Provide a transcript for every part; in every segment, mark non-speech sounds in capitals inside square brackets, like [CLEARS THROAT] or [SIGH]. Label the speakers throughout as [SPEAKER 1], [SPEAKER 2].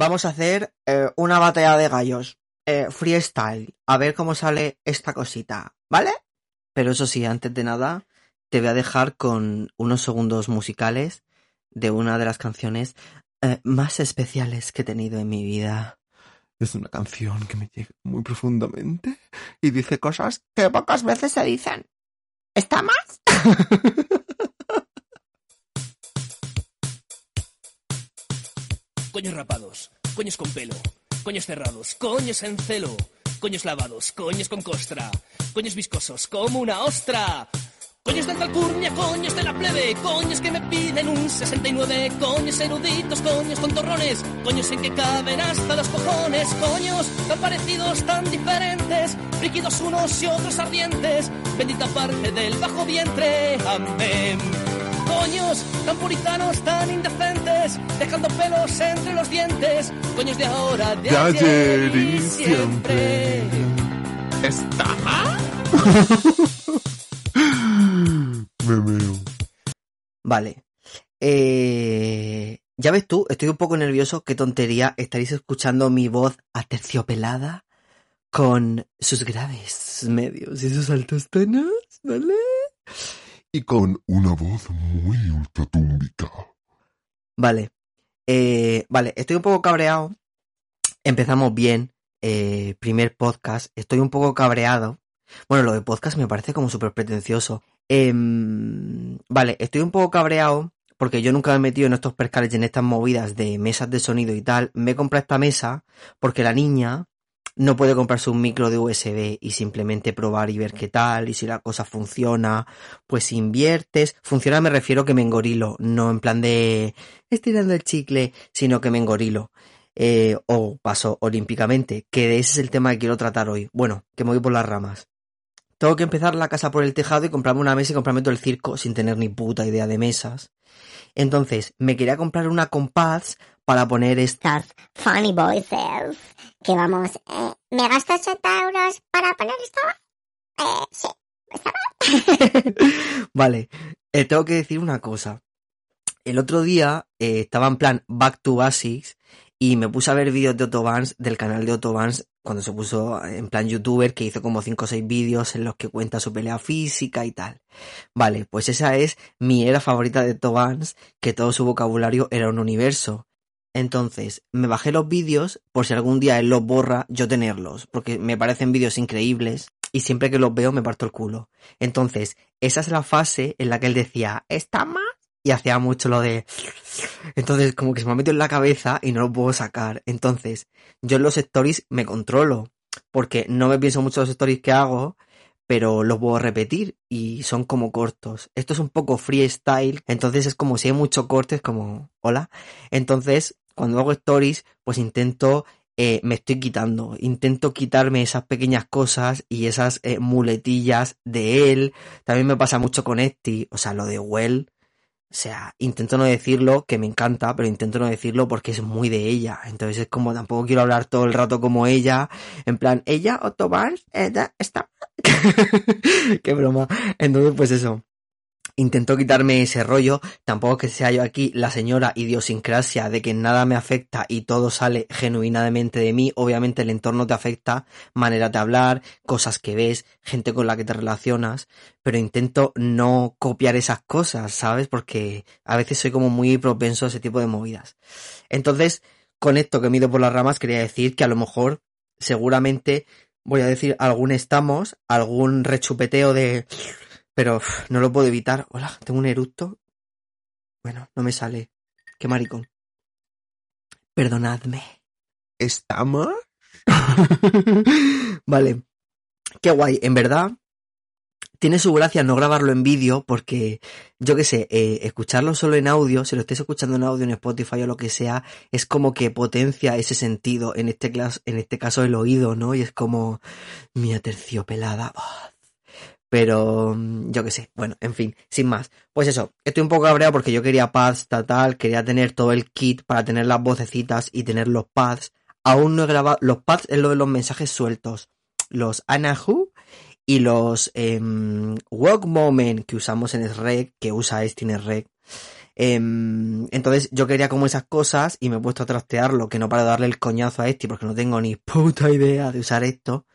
[SPEAKER 1] vamos a hacer eh, una batalla de gallos. Eh, freestyle. A ver cómo sale esta cosita, ¿vale? Pero eso sí, antes de nada, te voy a dejar con unos segundos musicales de una de las canciones eh, más especiales que he tenido en mi vida.
[SPEAKER 2] Es una canción que me llega muy profundamente y dice cosas que pocas veces se dicen. ¿Está más? [LAUGHS]
[SPEAKER 3] Coños rapados, coños con pelo, coños cerrados, coños en celo, coños lavados, coños con costra, coños viscosos como una ostra. Coños de alcurnia, coños de la plebe, coños que me piden un 69, coños eruditos, coños tontorrones, coños en que caben hasta los cojones, coños tan parecidos, tan diferentes, frígidos unos y otros ardientes, bendita parte del bajo vientre, amén. Coños tan puritanos, tan indecentes, dejando pelos entre los dientes, coños de ahora, de,
[SPEAKER 2] De
[SPEAKER 3] ayer y siempre.
[SPEAKER 2] ¿Está? [LAUGHS] me meo.
[SPEAKER 1] Vale. Eh, ya ves tú, estoy un poco nervioso. Qué tontería. Estaréis escuchando mi voz aterciopelada con sus graves medios y sus altos tonos, ¿vale?
[SPEAKER 2] Y con una voz muy ultratúmbica.
[SPEAKER 1] Vale. Eh, vale, estoy un poco cabreado. Empezamos bien. eh, primer podcast. Estoy un poco cabreado. Bueno, lo de podcast me parece como súper pretencioso. Em, vale, estoy un poco cabreado porque yo nunca me he metido en estos percales y en estas movidas de mesas de sonido y tal. Me he comprado esta mesa porque la niña no puede comprarse un micro de USB y simplemente probar y ver qué tal y si la cosa funciona, pues inviertes. Funciona me refiero que me engorilo, no en plan de estirando el chicle, sino que me engorilo. Eh, o paso olímpicamente, que ese es el tema que quiero tratar hoy. Bueno, que me voy por las ramas. Tengo que empezar la casa por el tejado y comprarme una mesa y comprarme todo el circo sin tener ni puta idea de mesas. Entonces, me quería comprar una compás para poner esta...
[SPEAKER 4] Estos funny voices. Que vamos, eh, ¿me gasto 80 euros para poner esto? Eh, sí. ¿Está [LAUGHS]
[SPEAKER 1] vale, eh, tengo que decir una cosa. El otro día eh, estaba en plan Back to Basics y me puse a ver vídeos de Otobans del canal de Otobans cuando se puso en plan youtuber que hizo como 5 o 6 vídeos en los que cuenta su pelea física y tal. Vale, pues esa es mi era favorita de Otobans, que todo su vocabulario era un universo. Entonces, me bajé los vídeos por si algún día él los borra, yo tenerlos, porque me parecen vídeos increíbles y siempre que los veo me parto el culo. Entonces, esa es la fase en la que él decía, ¿está más? Y hacía mucho lo de... Entonces, como que se me ha metido en la cabeza y no lo puedo sacar. Entonces, yo en los stories me controlo, porque no me pienso mucho los stories que hago, pero los puedo repetir y son como cortos. Esto es un poco freestyle, entonces es como si hay mucho corte, es como, hola. Entonces, cuando hago stories, pues intento, eh, me estoy quitando, intento quitarme esas pequeñas cosas y esas eh, muletillas de él. También me pasa mucho con Esti, o sea, lo de Well. O sea, intento no decirlo, que me encanta, pero intento no decirlo porque es muy de ella. Entonces es como tampoco quiero hablar todo el rato como ella. En plan, ella, Otto Barnes, está. [LAUGHS] Qué broma. Entonces, pues eso. Intento quitarme ese rollo, tampoco que sea yo aquí la señora idiosincrasia de que nada me afecta y todo sale genuinamente de mí. Obviamente el entorno te afecta, manera de hablar, cosas que ves, gente con la que te relacionas, pero intento no copiar esas cosas, ¿sabes? Porque a veces soy como muy propenso a ese tipo de movidas. Entonces, con esto que me he ido por las ramas, quería decir que a lo mejor, seguramente, voy a decir algún estamos, algún rechupeteo de pero uf, no lo puedo evitar. Hola, tengo un eructo. Bueno, no me sale. Qué maricón. Perdonadme.
[SPEAKER 2] ¿Estamos? [LAUGHS]
[SPEAKER 1] vale. Qué guay. En verdad, tiene su gracia no grabarlo en vídeo porque, yo qué sé, eh, escucharlo solo en audio, si lo estés escuchando en audio en Spotify o lo que sea, es como que potencia ese sentido, en este, en este caso el oído, ¿no? Y es como mi aterciopelada voz. Pero, mm, yo qué sé, bueno, en fin, sin más. Pues eso, estoy un poco cabreado porque yo quería pads, tal, tal, quería tener todo el kit para tener las vocecitas y tener los pads. Aún no he grabado, los pads es lo de los mensajes sueltos. Los Anahu y los em, Walk Moment que usamos en SREC, que usa en SREC. Em, entonces yo quería como esas cosas y me he puesto a trastearlo, que no para darle el coñazo a este porque no tengo ni puta [LAUGHS] idea de usar esto.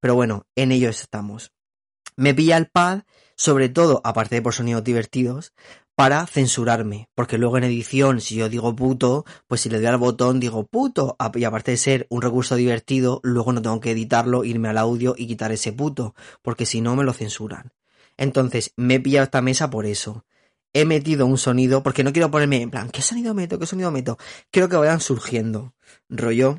[SPEAKER 1] Pero bueno, en ello estamos. Me pilla el pad, sobre todo, aparte de por sonidos divertidos, para censurarme, porque luego en edición, si yo digo puto, pues si le doy al botón digo puto, y aparte de ser un recurso divertido, luego no tengo que editarlo, irme al audio y quitar ese puto, porque si no me lo censuran. Entonces, me he pillado esta mesa por eso. He metido un sonido, porque no quiero ponerme en plan, ¿qué sonido meto? ¿Qué sonido meto? Quiero que vayan surgiendo. Rollo,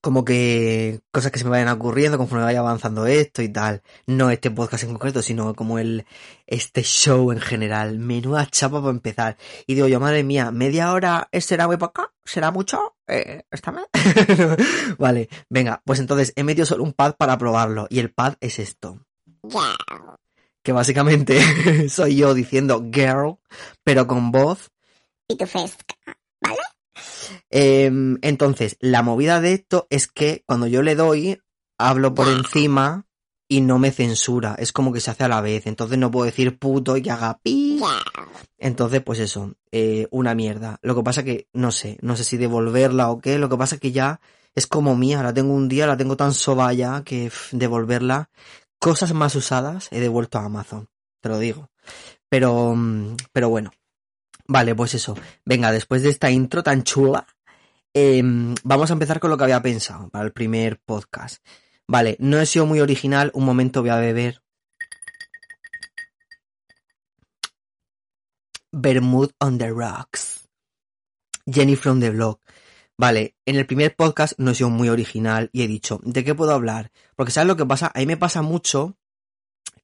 [SPEAKER 1] como que cosas que se me vayan ocurriendo conforme vaya avanzando esto y tal. No este podcast en concreto, sino como el, este show en general. Menuda chapa para empezar. Y digo yo, madre mía, media hora será muy poca, será mucho, eh, ¿está mal? [LAUGHS] vale, venga, pues entonces he metido solo un pad para probarlo. Y el pad es esto. Que básicamente [LAUGHS] soy yo diciendo girl, pero con voz.
[SPEAKER 4] Pitufesca,
[SPEAKER 1] Em, entonces, la movida de esto es que cuando yo le doy, hablo por encima y no me censura. Es como que se hace a la vez. Entonces no puedo decir puto y que haga pi. Entonces, pues eso, eh, una mierda. Lo que pasa que, no sé, no sé si devolverla o qué. Lo que pasa que ya es como mía. La tengo un día, la tengo tan sobaya que devolverla. Cosas más usadas he devuelto a Amazon. Te lo digo. Pero, mm, pero bueno. Vale, pues eso. Venga, después de esta intro tan chula, em, vamos a empezar con lo que había pensado para el primer podcast. Vale, no he sido muy original, un momento voy a beber. Bermud on the Rocks. Jenny from the Block. Vale, en el primer podcast no he sido muy original y he dicho, ¿de qué puedo hablar? Porque ¿sabes lo que pasa? A mí me pasa mucho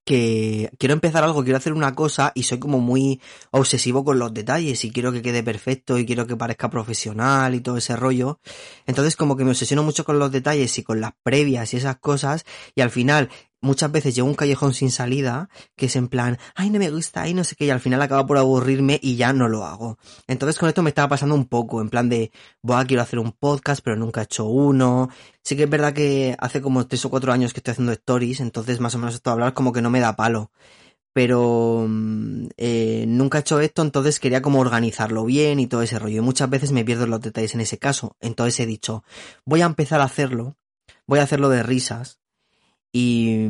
[SPEAKER 1] que quiero empezar algo, quiero hacer una cosa y soy como muy obsesivo con los detalles y quiero que quede perfecto y quiero que parezca profesional y todo ese rollo. Entonces como que me obsesiono mucho con los detalles y con las previas y esas cosas y al final muchas veces llego a un callejón sin salida que es en plan, ay, no me gusta, ay, no sé qué, y al final acaba por aburrirme y ya no lo hago. Entonces con esto me estaba pasando un poco, en plan de, voy quiero hacer un podcast, pero nunca he hecho uno. Sí que es verdad que hace como tres o cuatro años que estoy haciendo stories, entonces más o menos esto de hablar como que no me da palo. Pero mm, eh, nunca he hecho esto, entonces quería como organizarlo bien y todo ese rollo. Y muchas veces me pierdo los detalles en ese caso. Entonces he dicho, voy a empezar a hacerlo, voy a hacerlo de risas, y,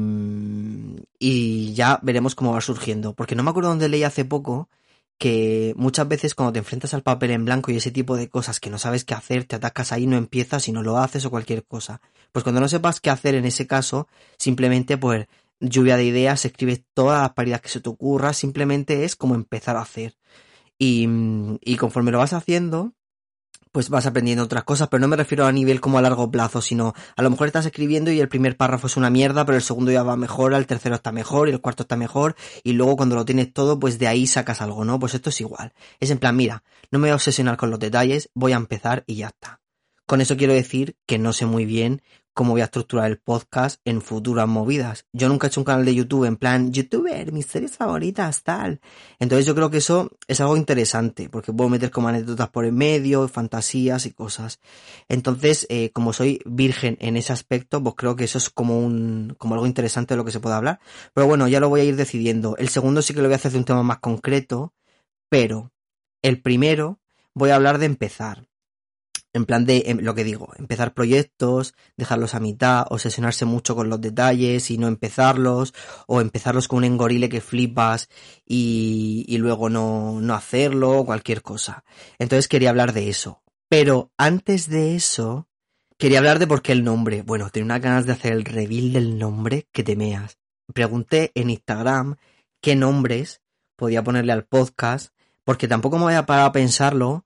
[SPEAKER 1] y ya veremos cómo va surgiendo. Porque no me acuerdo dónde leí hace poco que muchas veces cuando te enfrentas al papel en blanco y ese tipo de cosas que no sabes qué hacer, te atacas ahí, no empiezas y no lo haces o cualquier cosa. Pues cuando no sepas qué hacer en ese caso, simplemente pues lluvia de ideas, escribes todas las paridas que se te ocurra, simplemente es como empezar a hacer. Y, y conforme lo vas haciendo, pues vas aprendiendo otras cosas, pero no me refiero a nivel como a largo plazo, sino a lo mejor estás escribiendo y el primer párrafo es una mierda, pero el segundo ya va mejor, el tercero está mejor y el cuarto está mejor, y luego cuando lo tienes todo, pues de ahí sacas algo, ¿no? Pues esto es igual. Es en plan, mira, no me voy a obsesionar con los detalles, voy a empezar y ya está. Con eso quiero decir que no sé muy bien cómo voy a estructurar el podcast en futuras movidas. Yo nunca he hecho un canal de YouTube en plan, youtuber, mis series favoritas, tal. Entonces yo creo que eso es algo interesante, porque puedo meter como anécdotas por en medio, fantasías y cosas. Entonces, eh, como soy virgen en ese aspecto, pues creo que eso es como un, como algo interesante de lo que se puede hablar. Pero bueno, ya lo voy a ir decidiendo. El segundo sí que lo voy a hacer de un tema más concreto, pero el primero voy a hablar de empezar en plan de em, lo que digo, empezar proyectos, dejarlos a mitad, obsesionarse mucho con los detalles y no empezarlos, o empezarlos con un engorile que flipas y, y luego no, no hacerlo, cualquier cosa. Entonces quería hablar de eso. Pero antes de eso, quería hablar de por qué el nombre. Bueno, tenía unas ganas de hacer el reveal del nombre que te meas. Pregunté en Instagram qué nombres podía ponerle al podcast, porque tampoco me voy a parar a pensarlo,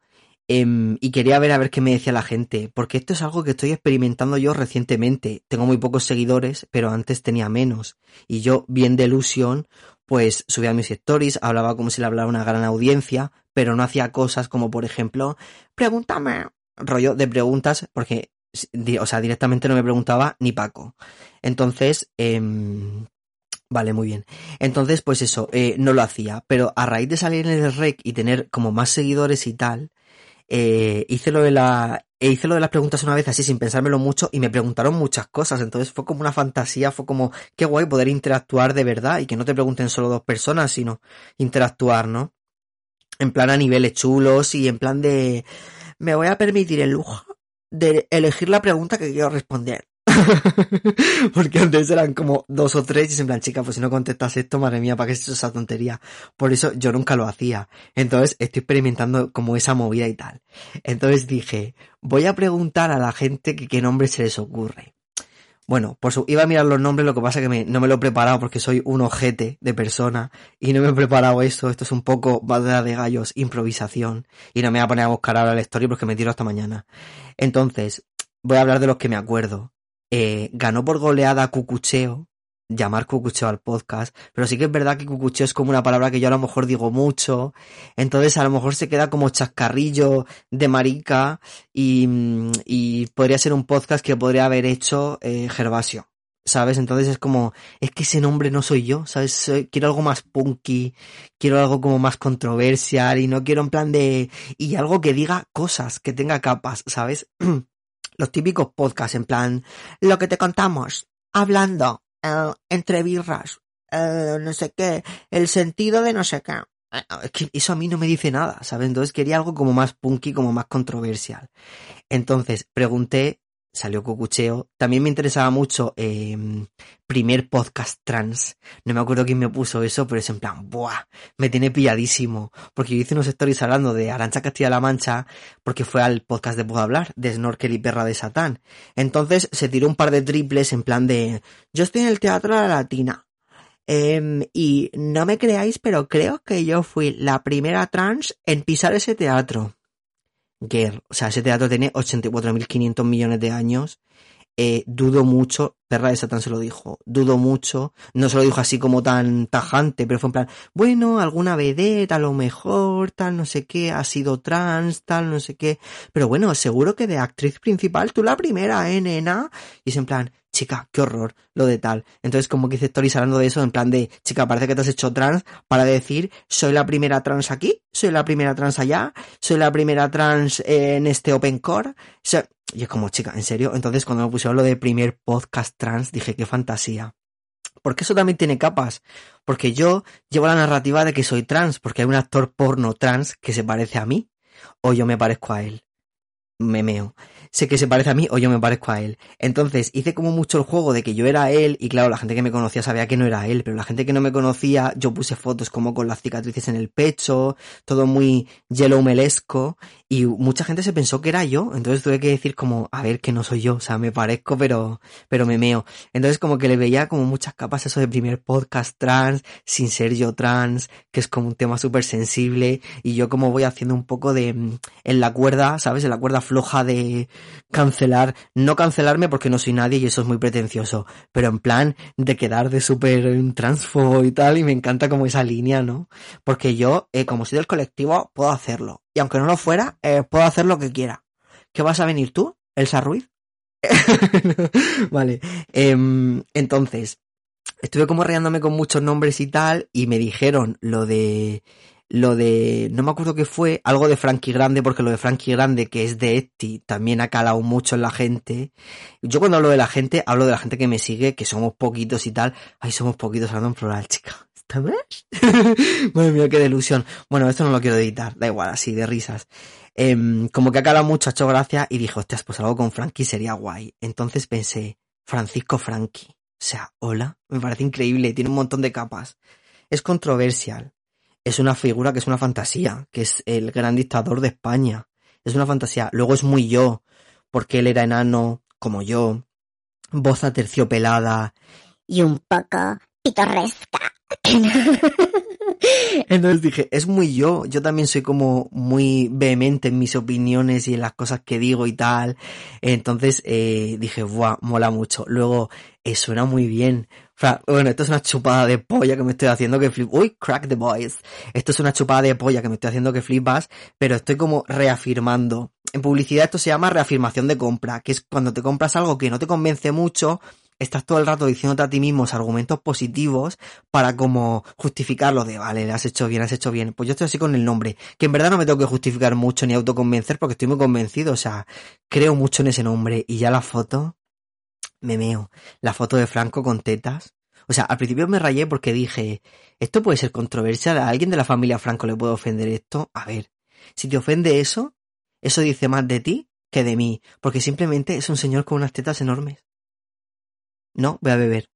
[SPEAKER 1] Em, y quería ver a ver qué me decía la gente, porque esto es algo que estoy experimentando yo recientemente. Tengo muy pocos seguidores, pero antes tenía menos. Y yo, bien de ilusión, pues subía mis stories, hablaba como si le hablara una gran audiencia, pero no hacía cosas como, por ejemplo, pregúntame, rollo de preguntas, porque, o sea, directamente no me preguntaba ni Paco. Entonces, eh, Vale, muy bien. Entonces, pues eso, eh, no lo hacía. Pero a raíz de salir en el rec y tener como más seguidores y tal, eh, hice lo de la, e hice lo de las preguntas una vez así sin pensármelo mucho y me preguntaron muchas cosas. Entonces fue como una fantasía, fue como qué guay poder interactuar de verdad y que no te pregunten solo dos personas, sino interactuar, ¿no? En plan a niveles chulos y en plan de... Me voy a permitir el lujo de elegir la pregunta que quiero responder. [LAUGHS] Porque antes eran como dos o tres y es en plan, chica, pues si no contestas esto, madre mía, ¿para qué es esa tontería? Por eso yo nunca lo hacía. Entonces estoy experimentando como esa movida y tal. Entonces dije, voy a preguntar a la gente que qué nombre se les ocurre. Bueno, por su, iba a mirar los nombres, lo que pasa que no me lo he preparado porque soy un ojete de persona y no me he preparado eso. Esto es un poco batalla de gallos, improvisación. Y no me voy a poner a buscar ahora la historia porque me tiro hasta mañana. Entonces, voy a hablar de los que me acuerdo. Eh, ganó por goleada Cucucheo, llamar cucucheo al podcast, pero sí que es verdad que cucucheo es como una palabra que yo a lo mejor digo mucho, entonces a lo mejor se queda como chascarrillo de marica y, y podría ser un podcast que podría haber hecho eh, Gervasio. ¿Sabes? Entonces es como, es que ese nombre no soy yo, ¿sabes? Quiero algo más punky, quiero algo como más controversial y no quiero en plan de, y algo que diga cosas, que tenga capas, ¿sabes? [CLEARS THROAT] Los típicos podcasts en plan, lo que te contamos, hablando, eh, entre birras, eh, no sé qué, el sentido de no sé qué. Eh, Es que eso a mí no me dice nada, ¿sabes? Entonces quería algo como más punky, como más controversial. Entonces pregunté, salió Cucucheo. También me interesaba mucho eh, primer podcast trans. No me acuerdo quién me puso eso, pero es en plan, ¡buah! Me tiene pilladísimo. Porque yo hice unos stories hablando de Arancha Castilla-La Mancha, porque fue al podcast de Puedo Hablar, de Snorkel y Perra de Satán. Entonces se tiró un par de triples en plan de, yo estoy en el Teatro de la Latina. Em, y no me creáis, pero creo que yo fui la primera trans en pisar ese teatro. Girl, o sea, ese teatro tiene 84.500 millones de años. Eh, dudo mucho, Perra de Satán se lo dijo, dudo mucho, no se lo dijo así como tan tajante, pero fue en plan, bueno, alguna vedette, a lo mejor, tal, no sé qué, ha sido trans, tal, no sé qué, pero bueno, seguro que de actriz principal, tú la primera, eh, nena, y es en plan, chica, qué horror, lo de tal. Entonces como que hice stories hablando de eso, en plan de, chica, parece que te has hecho trans para decir, soy la primera trans aquí, soy la primera trans allá, soy la primera trans en este Open Core. O sea, y es como, chica, ¿en serio? Entonces cuando me pusieron lo de primer podcast trans, dije, qué fantasía. Porque eso también tiene capas. Porque yo llevo la narrativa de que soy trans, porque hay un actor porno trans que se parece a mí, o yo me parezco a él. Me meo. Sé que se parece a mí o yo me parezco a él. Entonces hice como mucho el juego de que yo era él y claro, la gente que me conocía sabía que no era él, pero la gente que no me conocía, yo puse fotos como con las cicatrices en el pecho, todo muy yellow melesco y mucha gente se pensó que era yo, entonces tuve que decir como, a ver, que no soy yo, o sea, me parezco pero, pero me meo. Entonces como que le veía como muchas capas eso de primer podcast trans, sin ser yo trans, que es como un tema súper sensible y yo como voy haciendo un poco de, mm, en la cuerda, ¿sabes? En la cuerda floja de cancelar, no cancelarme porque no soy nadie y eso es muy pretencioso, pero en plan de quedar de súper mm, transfo y tal y me encanta como esa línea, ¿no? Porque yo, eh, como soy del colectivo, puedo hacerlo. Y aunque no lo fuera, eh, puedo hacer lo que quiera. ¿Qué vas a venir tú, Elsa Ruiz? [LAUGHS] vale. em, entonces, estuve como reándome con muchos nombres y tal, y me dijeron lo de, lo de, no me acuerdo qué fue, algo de Frankie Grande, porque lo de Frankie Grande, que es de Etsy, también ha calado mucho en la gente. Yo cuando hablo de la gente, hablo de la gente que me sigue, que somos poquitos y tal. Ay, somos poquitos hablando en plural, chica. ¿Está bien? [LAUGHS] Madre mía, qué delusión. Bueno, esto no lo quiero editar, da igual, así, de risas. Em, como que ha calado mucho, ha hecho gracia, y dije, hostias, pues algo con Frankie sería guay. Entonces pensé, Francisco Frankie. O sea, hola, me parece increíble, tiene un montón de capas. Es controversial. Es una figura que es una fantasía, que es el gran dictador de España. Es una fantasía. Luego es muy yo, porque él era enano, como yo, voz aterciopelada.
[SPEAKER 4] Y un poco pitorresca. [LAUGHS]
[SPEAKER 1] Entonces dije, es muy yo, yo también soy como muy vehemente en mis opiniones y en las cosas que digo y tal. Entonces eh, dije, buah, mola mucho. Luego, eh, suena muy bien. Fra- Bueno, esto es una chupada de polla que me estoy haciendo que flip. Uy, crack the boys. Esto es una chupada de polla que me estoy haciendo que flipas, pero estoy como reafirmando. En publicidad esto se llama reafirmación de compra, que es cuando te compras algo que no te convence mucho, estás todo el rato diciéndote a ti mismo argumentos positivos para como justificarlo de, vale, le has hecho bien, has hecho bien. Pues yo estoy así con el nombre, que en verdad no me tengo que justificar mucho ni autoconvencer porque estoy muy convencido, o sea, creo mucho en ese nombre y ya la foto, me meo. La foto de Franco con tetas. O sea, al principio me rayé porque dije, esto puede ser controversial, a alguien de la familia Franco le puede ofender esto. A ver, si te ofende eso, eso dice más de ti que de mí, porque simplemente es un señor con unas tetas enormes. No, voy a beber.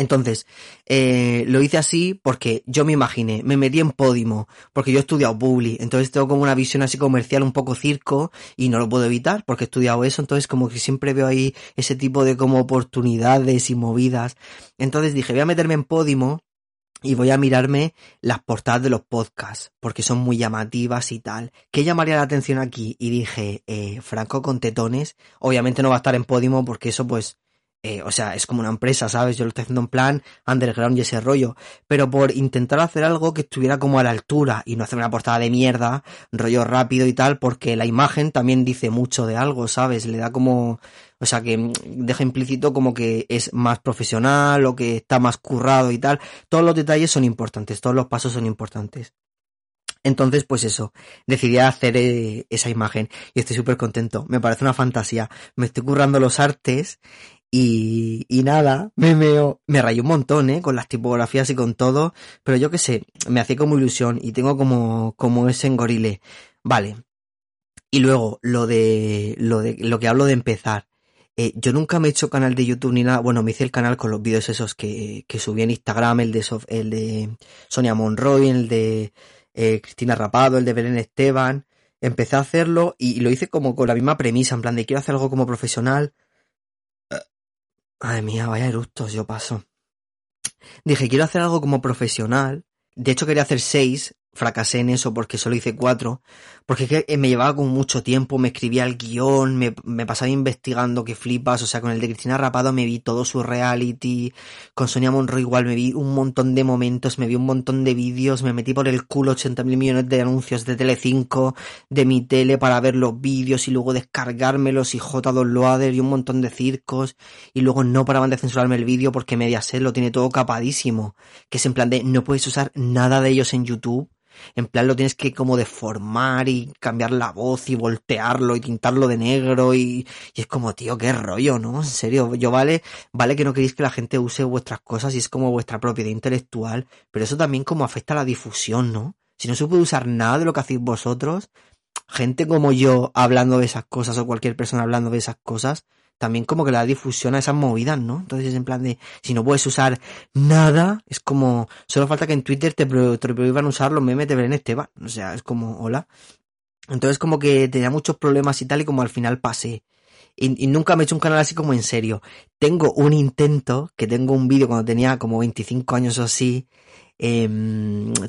[SPEAKER 1] Entonces, eh, lo hice así porque yo me imaginé, me metí en Podimo, porque yo he estudiado Publi, entonces tengo como una visión así comercial, un poco circo, y no lo puedo evitar porque he estudiado eso, entonces como que siempre veo ahí ese tipo de como oportunidades y movidas. Entonces dije, voy a meterme en Podimo y voy a mirarme las portadas de los podcasts, porque son muy llamativas y tal. ¿Qué llamaría la atención aquí? Y dije, eh, Franco con tetones, obviamente no va a estar en Podimo porque eso pues eh, o sea, es como una empresa, ¿sabes? Yo lo estoy haciendo en plan underground y ese rollo. Pero por intentar hacer algo que estuviera como a la altura y no hacer una portada de mierda, rollo rápido y tal, porque la imagen también dice mucho de algo, ¿sabes? Le da como, o sea, que deja implícito como que es más profesional o que está más currado y tal. Todos los detalles son importantes, todos los pasos son importantes. Entonces, pues eso, decidí hacer eh, esa imagen y estoy súper contento. Me parece una fantasía. Me estoy currando los artes y, y nada, me meo, me rayó un montón, ¿eh? Con las tipografías y con todo, pero yo qué sé, me hacía como ilusión y tengo como, como ese engorile. Vale. Y luego, lo de, lo de, lo que hablo de empezar. Eh, yo nunca me he hecho canal de YouTube ni nada. Bueno, me hice el canal con los vídeos esos que, que subí en Instagram, el de, el de Sonia Monroy, el de eh, Cristina Rapado, el de Belén Esteban. Empecé a hacerlo y lo hice como con la misma premisa, en plan de quiero hacer algo como profesional Ay mía, vaya eructos, yo paso. Dije, quiero hacer algo como profesional. De hecho, quería hacer seis, fracasé en eso porque solo hice cuatro, porque es que me llevaba con mucho tiempo, me escribía el guion, me, me, pasaba investigando que flipas, o sea, con el de Cristina Rapado me vi todo su reality, con Sonia Monroy igual me vi un montón de momentos, me vi un montón de vídeos, me metí por el culo 80 mil millones de anuncios de Telecinco, de mi tele para ver los vídeos y luego descargármelos y J2 Loader y un montón de circos y luego no paraban de censurarme el vídeo porque Mediaset lo tiene todo capadísimo, que es en plan de no puedes usar nada de ellos en YouTube en plan lo tienes que como deformar y cambiar la voz y voltearlo y tintarlo de negro y, y es como, tío, qué rollo, ¿no? En serio, yo vale, vale que no queréis que la gente use vuestras cosas y es como vuestra propiedad intelectual, pero eso también como afecta a la difusión, ¿no? Si no se puede usar nada de lo que hacéis vosotros, gente como yo hablando de esas cosas o cualquier persona hablando de esas cosas, también como que la difusión a esas movidas, ¿no? Entonces es en plan de, si no puedes usar nada, es como, solo falta que en Twitter te, te prohíban usar los memes de Belén Esteban. O sea, es como, hola. Entonces como que tenía muchos problemas y tal y como al final pasé. Y, nunca me he hecho un canal así como en serio. Tengo un intento, que tengo un vídeo cuando tenía como 25 años o así. Eh,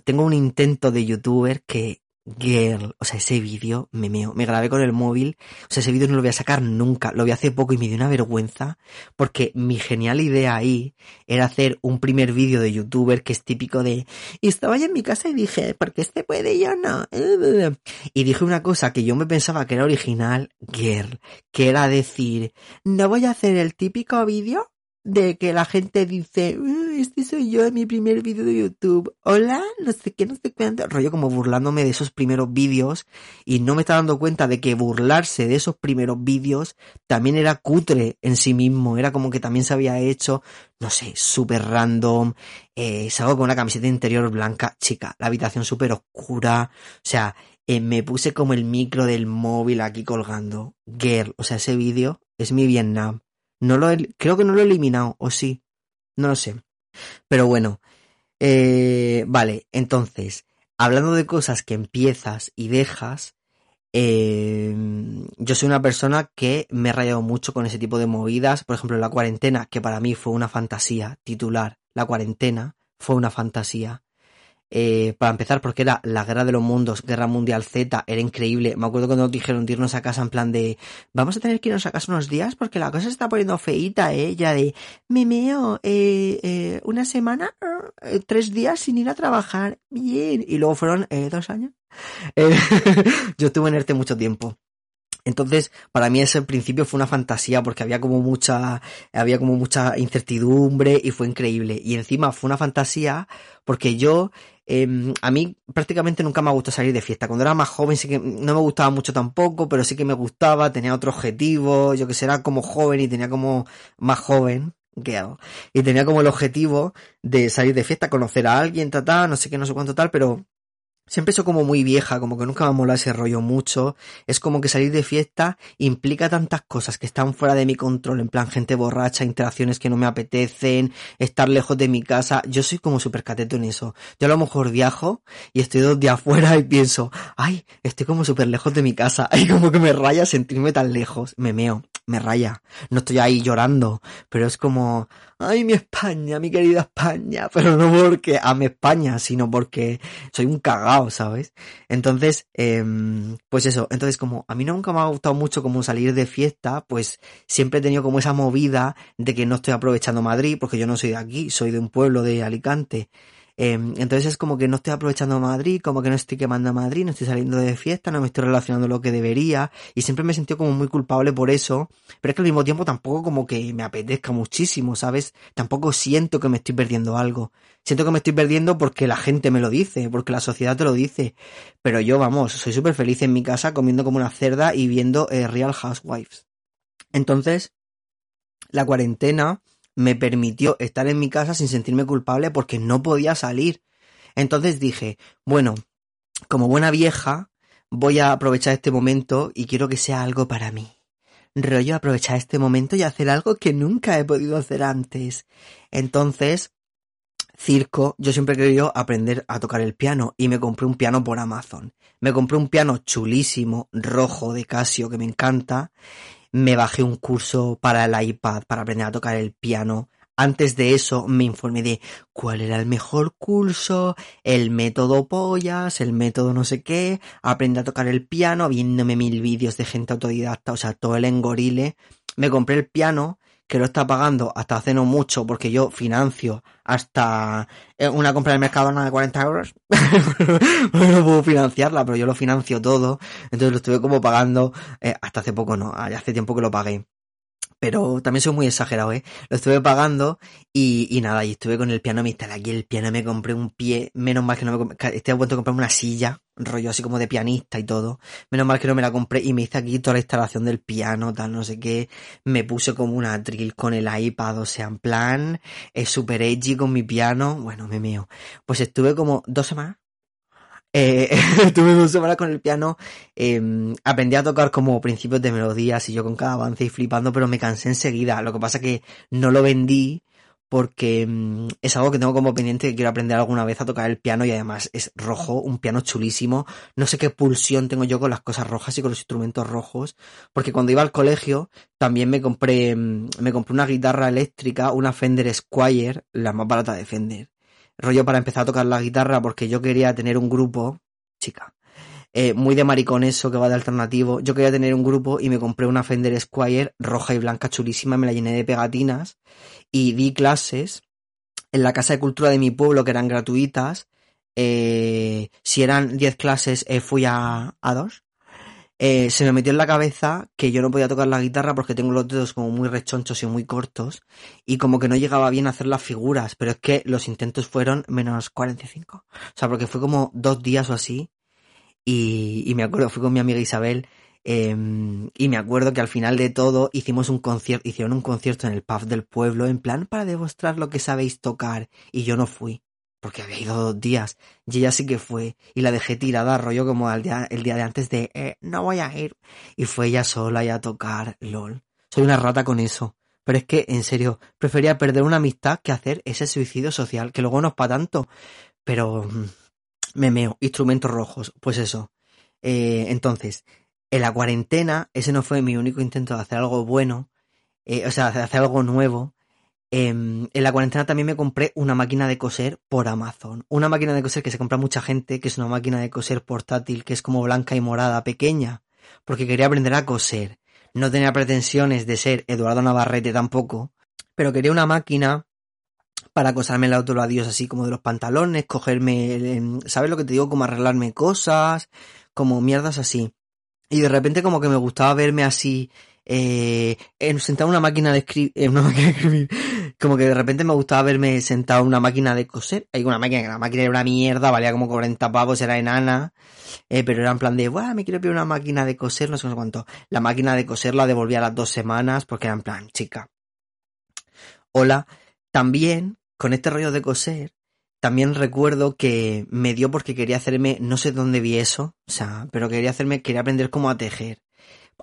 [SPEAKER 1] tengo un intento de youtuber que Girl, o sea, ese vídeo me meo, me grabé con el móvil, o sea, ese vídeo no lo voy a sacar nunca, lo vi hace poco y me dio una vergüenza, porque mi genial idea ahí era hacer un primer vídeo de youtuber que es típico de, y estaba yo en mi casa y dije, ¿por qué este puede y yo no? Y dije una cosa que yo me pensaba que era original, girl, que era decir, no voy a hacer el típico vídeo de que la gente dice, este yo en mi primer vídeo de YouTube. Hola, no sé qué, no sé cuánto. Rollo como burlándome de esos primeros vídeos y no me está dando cuenta de que burlarse de esos primeros vídeos también era cutre en sí mismo. Era como que también se había hecho, no sé, súper random. Eh, salgo con una camiseta interior blanca, chica, la habitación súper oscura. O sea, eh, me puse como el micro del móvil aquí colgando. Girl, o sea, ese vídeo es mi Vietnam. No lo creo que no lo he eliminado, o sí. No lo sé. Pero bueno. Eh, vale, entonces, hablando de cosas que empiezas y dejas, eh, yo soy una persona que me he rayado mucho con ese tipo de movidas. Por ejemplo, la cuarentena, que para mí fue una fantasía titular. La cuarentena fue una fantasía. Eh, para empezar, porque era la guerra de los mundos, guerra mundial Z, era increíble. Me acuerdo cuando nos dijeron de irnos a casa en plan de, vamos a tener que irnos a casa unos días porque la cosa se está poniendo feita, eh, ya de, me meo, eh, eh, una semana, eh, tres días sin ir a trabajar, bien. Y luego fueron, eh, dos años. Eh, [LAUGHS] yo estuve en ERTE mucho tiempo. Entonces, para mí ese principio fue una fantasía porque había como mucha, había como mucha incertidumbre y fue increíble. Y encima fue una fantasía porque yo, eh, a mí prácticamente nunca me ha gustado salir de fiesta. Cuando era más joven sí que no me gustaba mucho tampoco, pero sí que me gustaba, tenía otro objetivo, yo que sé, era como joven y tenía como más joven, girl. Y tenía como el objetivo de salir de fiesta, conocer a alguien, ta, ta, no sé qué, no sé cuánto tal, pero siempre soy como muy vieja, como que nunca me ha molado ese rollo mucho. Es como que salir de fiesta implica tantas cosas que están fuera de mi control, en plan gente borracha, interacciones que no me apetecen, estar lejos de mi casa. Yo soy como súper cateto en eso. Yo a lo mejor viajo y estoy dos días [LAUGHS] fuera y pienso, ay, estoy como súper lejos de mi casa. [LAUGHS] Y como que me raya sentirme tan lejos. Me meo, me raya. No estoy ahí llorando, pero es como, ay, mi España, mi querida España. [LAUGHS] Pero no porque ame España, sino porque soy un cagao, ¿sabes? Entonces, em, pues eso, entonces como a mí nunca me ha gustado mucho como salir de fiesta, pues siempre he tenido como esa movida de que no estoy aprovechando Madrid, porque yo no soy de aquí, soy de un pueblo de Alicante. Em, entonces es como que no estoy aprovechando Madrid, como que no estoy quemando a Madrid, no estoy saliendo de fiesta, no me estoy relacionando lo que debería y siempre me he sentido como muy culpable por eso, pero es que al mismo tiempo tampoco como que me apetezca muchísimo, ¿sabes? Tampoco siento que me estoy perdiendo algo. Siento que me estoy perdiendo porque la gente me lo dice, porque la sociedad te lo dice, pero yo, vamos, soy súper feliz en mi casa comiendo como una cerda y viendo eh, Real Housewives. Entonces, la cuarentena me permitió estar en mi casa sin sentirme culpable porque no podía salir. Entonces dije, bueno, como buena vieja, voy a aprovechar este momento y quiero que sea algo para mí. Rollo aprovechar este momento y hacer algo que nunca he podido hacer antes. Entonces, circo, yo siempre he querido aprender a tocar el piano y me compré un piano por Amazon. Me compré un piano chulísimo, rojo de Casio, que me encanta, me bajé un curso para el iPad para aprender a tocar el piano. Antes de eso me informé de cuál era el mejor curso, el método pollas, el método no sé qué, aprendí a tocar el piano, viéndome mil vídeos de gente autodidacta, o sea, todo el engorile. Me compré el piano, que lo está pagando hasta hace no mucho, porque yo financio hasta eh, una compra de Mercadona de 40 euros. [LAUGHS] no puedo financiarla, pero yo lo financio todo. Entonces lo estuve como pagando eh, hasta hace poco, no, hace tiempo que lo pagué pero también soy muy exagerado, ¿eh? Lo estuve pagando y, y nada, y estuve con el piano, me instalé aquí el piano, me compré un pie, menos mal que no me estoy a punto de comprarme una silla, rollo así como de pianista y todo, menos mal que no me la compré y me hice aquí toda la instalación del piano, tal, no sé qué, me puse como una drill con el iPad, o sea, en plan, es super edgy con mi piano, bueno, me meo. Pues estuve como dos semanas eh, [LAUGHS] estuve dos semanas con el piano, eh, aprendí a tocar como principios de melodías y yo con cada avance y flipando, pero me cansé enseguida. Lo que pasa que no lo vendí porque mm, es algo que tengo como pendiente que quiero aprender alguna vez a tocar el piano y además es rojo, un piano chulísimo. No sé qué pulsión tengo yo con las cosas rojas y con los instrumentos rojos, porque cuando iba al colegio también me compré, mm, me compré una guitarra eléctrica, una Fender Squire, la más barata de Fender rollo para empezar a tocar la guitarra porque yo quería tener un grupo, chica, eh, muy de maricón eso que va de alternativo. Yo quería tener un grupo y me compré una Fender Squire roja y blanca chulísima, me la llené de pegatinas y di clases en la casa de cultura de mi pueblo que eran gratuitas. Eh, si eran 10 clases, eh, fui a, a dos eh, se me metió en la cabeza que yo no podía tocar la guitarra porque tengo los dedos como muy rechonchos y muy cortos y como que no llegaba bien a hacer las figuras, pero es que los intentos fueron menos 45. O sea, porque fue como dos días o así y, y me acuerdo, fui con mi amiga Isabel eh, y me acuerdo que al final de todo hicimos un concierto, hicieron un concierto en el pub del pueblo en plan para demostrar lo que sabéis tocar y yo no fui porque había ido dos días y ella sí que fue y la dejé tirada rollo como el día, el día de antes de eh, no voy a ir y fue ella sola y a tocar lol. Soy una rata con eso. Pero es que en serio prefería perder una amistad que hacer ese suicidio social que luego no es para tanto. Pero mm, me meo instrumentos rojos pues eso. Eh, entonces en la cuarentena ese no fue mi único intento de hacer algo bueno eh, o sea de hacer algo nuevo Em, en la cuarentena también me compré una máquina de coser por Amazon. Una máquina de coser que se compra mucha gente, que es una máquina de coser portátil, que es como blanca y morada, pequeña, porque quería aprender a coser. No tenía pretensiones de ser Eduardo Navarrete tampoco, pero quería una máquina para coserme el autoladios así como de los pantalones, cogerme, ¿sabes lo que te digo? Como arreglarme cosas, como mierdas así. Y de repente como que me gustaba verme así eh, sentado en una máquina de escribir, en una máquina de escribir, como que de repente me gustaba verme sentado en una máquina de coser. Hay una máquina, que la máquina era una mierda, valía como 40 pavos, era enana, eh, pero era en plan de, Buah, me quiero pedir una máquina de coser, no sé cuánto. La máquina de coser la devolví a las dos semanas porque era en plan, chica. Hola. También, con este rollo de coser, también recuerdo que me dio porque quería hacerme, no sé dónde vi eso, o sea, pero quería hacerme, quería aprender cómo a tejer.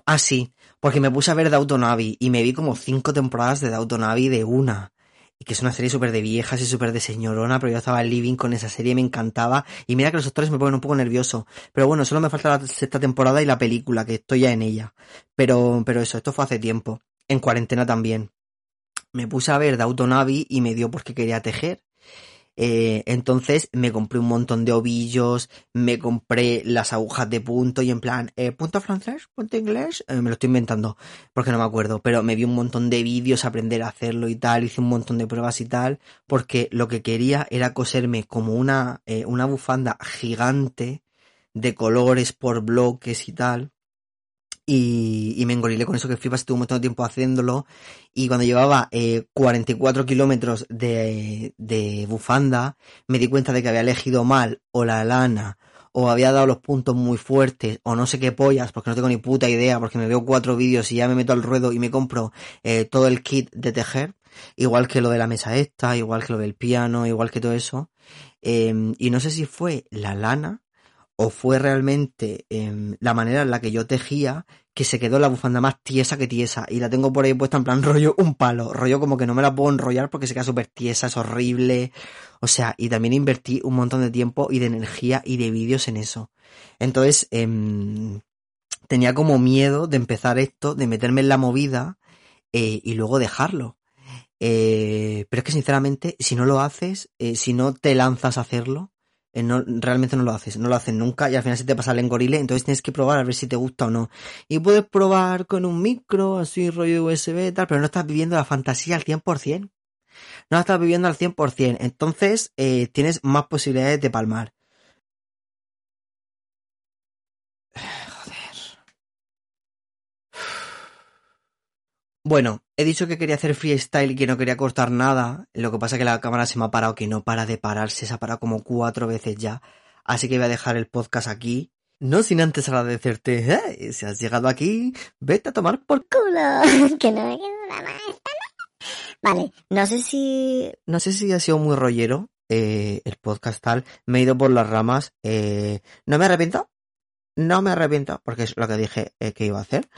[SPEAKER 1] Ah, sí, porque me puse a ver Dautonavi y me vi como cinco temporadas de Dautonavi de una. Y que es una serie súper de viejas y súper de señorona, pero yo estaba living con esa serie, me encantaba. Y mira que los actores me ponen un poco nervioso. Pero bueno, solo me falta la sexta temporada y la película, que estoy ya en ella. Pero, pero eso, esto fue hace tiempo. En cuarentena también. Me puse a ver Dautonavi y me dio porque quería tejer. Eh, entonces me compré un montón de ovillos, me compré las agujas de punto y en plan, eh, punto francés, punto inglés, eh, me lo estoy inventando porque no me acuerdo, pero me vi un montón de vídeos, aprender a hacerlo y tal, hice un montón de pruebas y tal, porque lo que quería era coserme como una, eh, una bufanda gigante de colores por bloques y tal. Y, y me engorilé con eso que flipas, estuve un montón de tiempo haciéndolo. Y cuando llevaba eh, 44 kilómetros de, de bufanda, me di cuenta de que había elegido mal o la lana, o había dado los puntos muy fuertes, o no sé qué pollas, porque no tengo ni puta idea, porque me veo cuatro vídeos y ya me meto al ruedo y me compro eh, todo el kit de tejer, igual que lo de la mesa esta, igual que lo del piano, igual que todo eso. Eh, y no sé si fue la lana o fue realmente eh, la manera en la que yo tejía que se quedó la bufanda más tiesa que tiesa y la tengo por ahí puesta en plan [LAUGHS] rollo un palo, rollo como que no me la puedo enrollar porque se queda súper tiesa, es horrible, o sea, y también invertí un montón de tiempo y de energía y de vídeos en eso. Entonces, eh, tenía como miedo de empezar esto, de meterme en la movida eh, y luego dejarlo. Eh, pero es que sinceramente, si no lo haces, eh, si no te lanzas a hacerlo, eh, realmente no lo haces, no lo haces nunca y al final se te pasa el engorile, entonces tienes que probar a ver si te gusta o no. Y puedes probar con un micro, así rollo USB y tal, pero no estás viviendo la fantasía al 100%. No estás viviendo al 100%, entonces eh, tienes más posibilidades de palmar. Bueno, he dicho que quería hacer freestyle y que no quería cortar nada. Lo que pasa es que la cámara se me ha parado, que no para de pararse, se ha parado como cuatro veces ya. Así que voy a dejar el podcast aquí. No sin antes agradecerte, ¿eh? Si has llegado aquí, vete a tomar por...
[SPEAKER 4] Culo, [LAUGHS] que no me queda nada más. Vale, no sé si...
[SPEAKER 1] No sé si ha sido muy rollero eh, el podcast tal. Me he ido por las ramas. Eh, no me arrepiento. No me arrepiento, porque es lo que dije eh, que iba a hacer.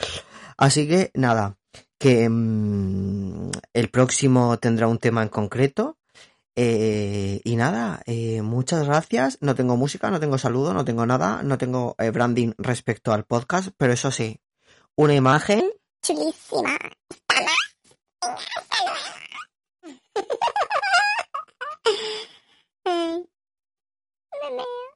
[SPEAKER 1] Así que nada, que mm, el próximo tendrá un tema en concreto. Eh, y nada, eh, muchas gracias. No tengo música, no tengo saludo, no tengo nada, no tengo eh, branding respecto al podcast, pero eso sí, una imagen.
[SPEAKER 4] Chulísima. [LAUGHS] Ay, me meo.